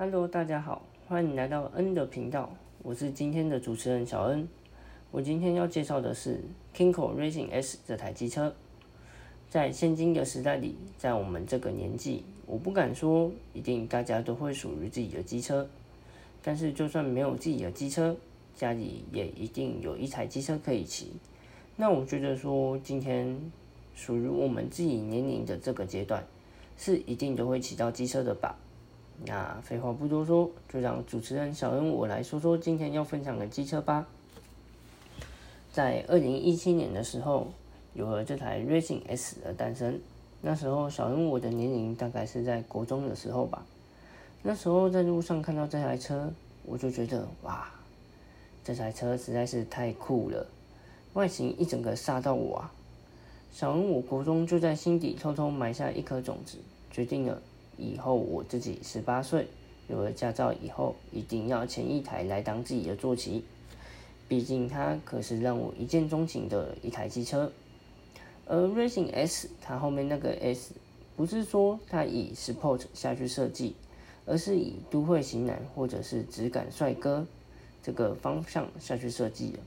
Hello，大家好，欢迎来到 N 的频道，我是今天的主持人小恩。我今天要介绍的是 Kinko Racing S 这台机车。在现今的时代里，在我们这个年纪，我不敢说一定大家都会属于自己的机车，但是就算没有自己的机车，家里也一定有一台机车可以骑。那我觉得说，今天属于我们自己年龄的这个阶段，是一定都会骑到机车的吧。那废话不多说，就让主持人小恩我来说说今天要分享的机车吧。在二零一七年的时候，有了这台 Racing S 的诞生。那时候小恩我的年龄大概是在国中的时候吧。那时候在路上看到这台车，我就觉得哇，这台车实在是太酷了，外形一整个杀到我啊！小恩我国中就在心底偷偷埋下一颗种子，决定了。以后我自己十八岁有了驾照以后，一定要牵一台来当自己的坐骑。毕竟它可是让我一见钟情的一台机车。而 Racing S 它后面那个 S，不是说它以 Sport 下去设计，而是以都会型男或者是质感帅哥这个方向下去设计的。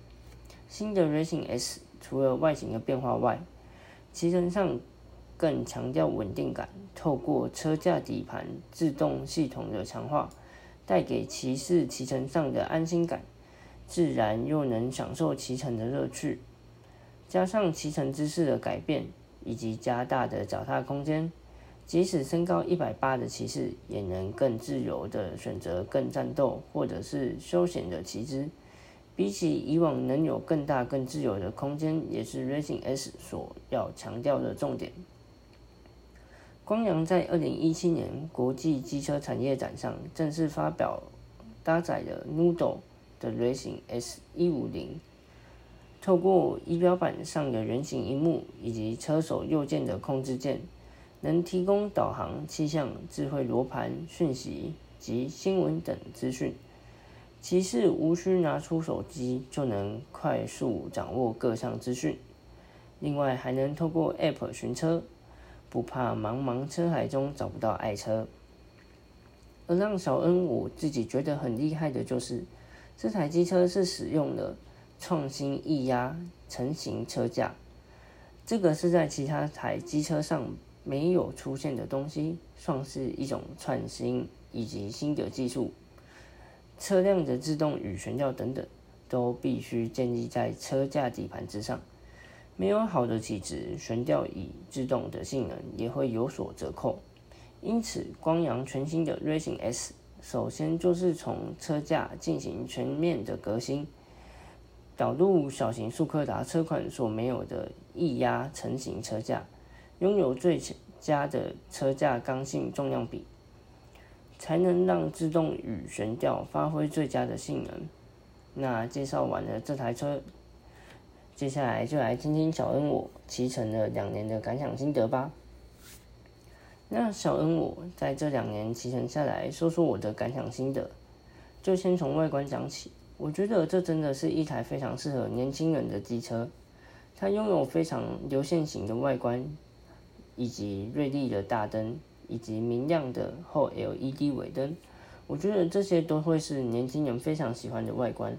新的 Racing S 除了外形的变化外，骑乘上。更强调稳定感，透过车架底盘自动系统的强化，带给骑士骑乘上的安心感，自然又能享受骑乘的乐趣。加上骑乘姿势的改变，以及加大的脚踏空间，即使身高一百八的骑士，也能更自由的选择更战斗或者是休闲的骑姿。比起以往能有更大更自由的空间，也是 Racing S 所要强调的重点。光阳在二零一七年国际机车产业展上正式发表搭载了 Noodle 的 Racing S 一五零，透过仪表板上的圆形荧幕以及车手右键的控制键，能提供导航、气象、智慧罗盘、讯息及新闻等资讯。骑士无需拿出手机就能快速掌握各项资讯，另外还能透过 App 寻车。不怕茫茫车海中找不到爱车，而让小恩我自己觉得很厉害的就是，这台机车是使用了创新液压成型车架，这个是在其他台机车上没有出现的东西，算是一种创新以及新的技术。车辆的自动与悬吊等等，都必须建立在车架底盘之上。没有好的体质，悬吊椅制动的性能也会有所折扣。因此，光阳全新的 Racing S 首先就是从车架进行全面的革新，导入小型速克达车款所没有的液压成型车架，拥有最佳的车架刚性重量比，才能让制动与悬吊发挥最佳的性能。那介绍完了这台车。接下来就来听听小恩我骑乘了两年的感想心得吧。那小恩我在这两年骑乘下来说说我的感想心得，就先从外观讲起。我觉得这真的是一台非常适合年轻人的机车，它拥有非常流线型的外观，以及锐利的大灯，以及明亮的后 LED 尾灯。我觉得这些都会是年轻人非常喜欢的外观。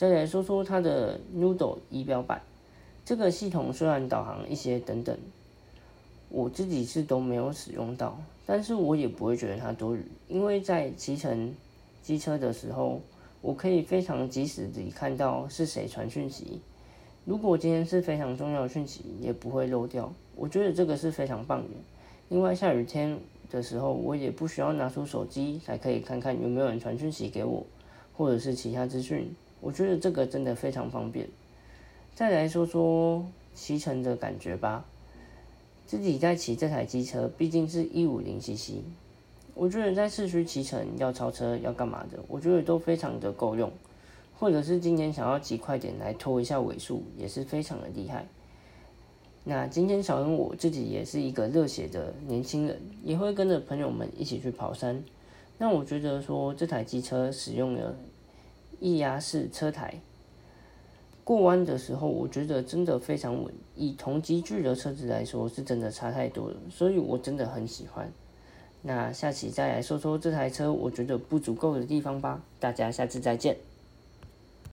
再来说说它的 Noodle 仪表板，这个系统虽然导航一些等等，我自己是都没有使用到，但是我也不会觉得它多余，因为在骑乘机车的时候，我可以非常及时地看到是谁传讯息，如果今天是非常重要的讯息，也不会漏掉，我觉得这个是非常棒的。另外下雨天的时候，我也不需要拿出手机才可以看看有没有人传讯息给我，或者是其他资讯。我觉得这个真的非常方便。再来说说骑乘的感觉吧。自己在骑这台机车，毕竟是一五零 cc，我觉得在市区骑乘要超车要干嘛的，我觉得都非常的够用。或者是今天想要骑快点来拖一下尾数，也是非常的厉害。那今天小恩我自己也是一个热血的年轻人，也会跟着朋友们一起去跑山。那我觉得说这台机车使用了。液压式车台过弯的时候，我觉得真的非常稳。以同级距的车子来说，是真的差太多了，所以我真的很喜欢。那下期再来说说这台车我觉得不足够的地方吧。大家下次再见。